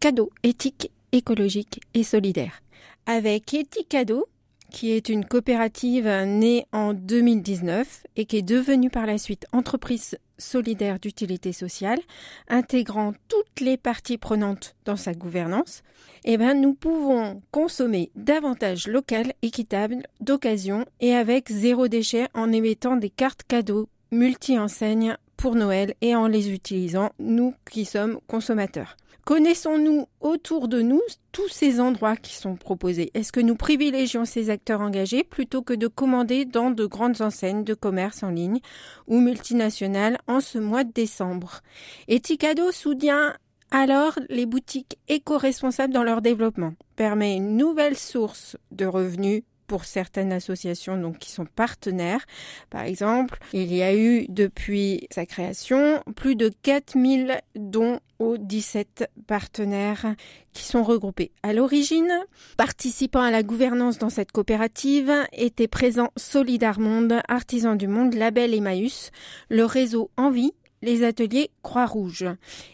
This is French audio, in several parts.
cadeau éthique, écologique et solidaire. Avec Eticado, qui est une coopérative née en 2019 et qui est devenue par la suite entreprise solidaire d'utilité sociale, intégrant toutes les parties prenantes dans sa gouvernance, eh ben, nous pouvons consommer davantage local, équitable, d'occasion et avec zéro déchet en émettant des cartes cadeaux multi-enseignes Noël et en les utilisant, nous qui sommes consommateurs. Connaissons-nous autour de nous tous ces endroits qui sont proposés? Est-ce que nous privilégions ces acteurs engagés plutôt que de commander dans de grandes enseignes de commerce en ligne ou multinationales en ce mois de décembre? Eticado soutient alors les boutiques éco-responsables dans leur développement, permet une nouvelle source de revenus pour certaines associations donc qui sont partenaires. Par exemple, il y a eu depuis sa création plus de 4000 dons aux 17 partenaires qui sont regroupés. À l'origine, participant à la gouvernance dans cette coopérative étaient présents Solidar Monde, Artisans du Monde, Label Emmaüs, le réseau Envie, les ateliers Croix-Rouge.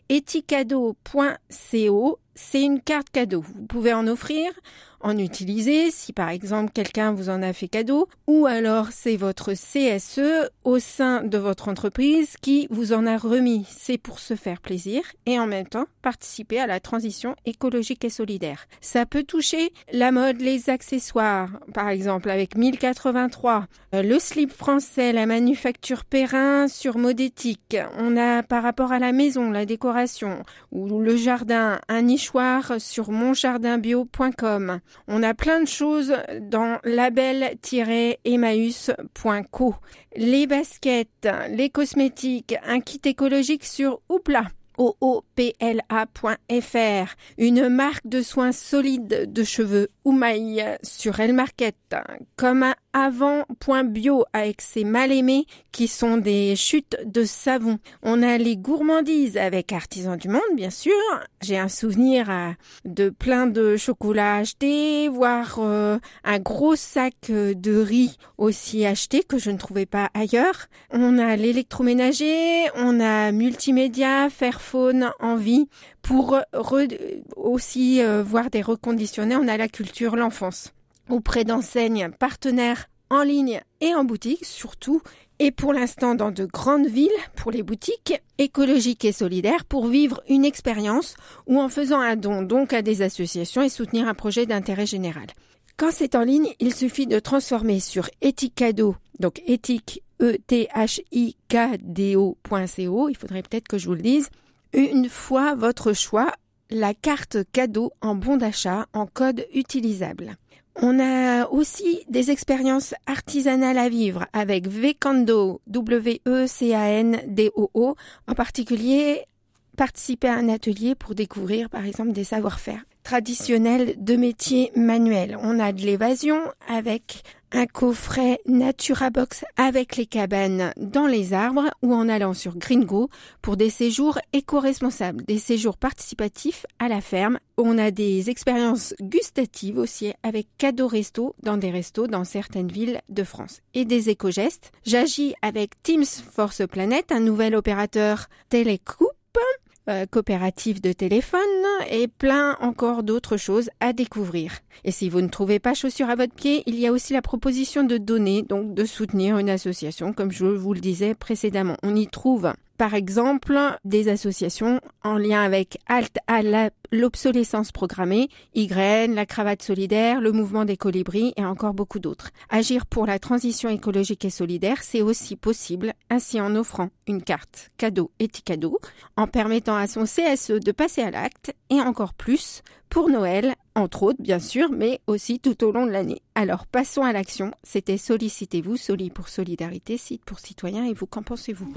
Eticado.co, c'est une carte cadeau. Vous pouvez en offrir en utiliser si par exemple quelqu'un vous en a fait cadeau ou alors c'est votre CSE au sein de votre entreprise qui vous en a remis. C'est pour se faire plaisir et en même temps participer à la transition écologique et solidaire. Ça peut toucher la mode, les accessoires, par exemple avec 1083, euh, le slip français, la manufacture Perrin sur mode éthique. On a par rapport à la maison, la décoration ou le jardin, un sur monjardinbio.com. On a plein de choses dans label-emmaüs.co. Les baskets, les cosmétiques, un kit écologique sur Oupla oopla.fr, une marque de soins solides de cheveux Oumaï sur El Market, comme un avant.bio avec ses mal aimés qui sont des chutes de savon. On a les gourmandises avec Artisans du Monde, bien sûr. J'ai un souvenir euh, de plein de chocolats achetés, voire euh, un gros sac euh, de riz aussi acheté que je ne trouvais pas ailleurs. On a l'électroménager, on a multimédia, Fairphone, Envie pour aussi voir des reconditionnés. On a la culture, l'enfance auprès d'enseignes partenaires en ligne et en boutique surtout, et pour l'instant dans de grandes villes pour les boutiques écologiques et solidaires pour vivre une expérience ou en faisant un don donc à des associations et soutenir un projet d'intérêt général. Quand c'est en ligne, il suffit de transformer sur Etikado, donc éthique e t h i k d o.co, il faudrait peut-être que je vous le dise, une fois votre choix, la carte cadeau en bon d'achat en code utilisable. On a aussi des expériences artisanales à vivre avec Vecando, W-E-C-A-N-D-O-O, en particulier participer à un atelier pour découvrir par exemple des savoir-faire traditionnels de métiers manuels. On a de l'évasion avec un coffret Naturabox avec les cabanes dans les arbres ou en allant sur Gringo pour des séjours éco-responsables, des séjours participatifs à la ferme. On a des expériences gustatives aussi avec cadeau resto dans des restos dans certaines villes de France et des éco-gestes. J'agis avec Teams Force Planète, un nouvel opérateur télécoupe euh, coopérative de téléphone et plein encore d'autres choses à découvrir. Et si vous ne trouvez pas chaussures à votre pied, il y a aussi la proposition de donner, donc de soutenir une association, comme je vous le disais précédemment. On y trouve par exemple des associations en lien avec Alt à l'obsolescence programmée, YN, la cravate solidaire, le mouvement des colibris et encore beaucoup d'autres. Agir pour la transition écologique et solidaire, c'est aussi possible, ainsi en offrant une carte cadeau et cadeau, en permettant à son CSE de passer à l'acte et encore plus pour Noël, entre autres bien sûr, mais aussi tout au long de l'année. Alors passons à l'action. C'était Sollicitez-vous, Soli pour Solidarité, site pour citoyens et vous, qu'en pensez-vous?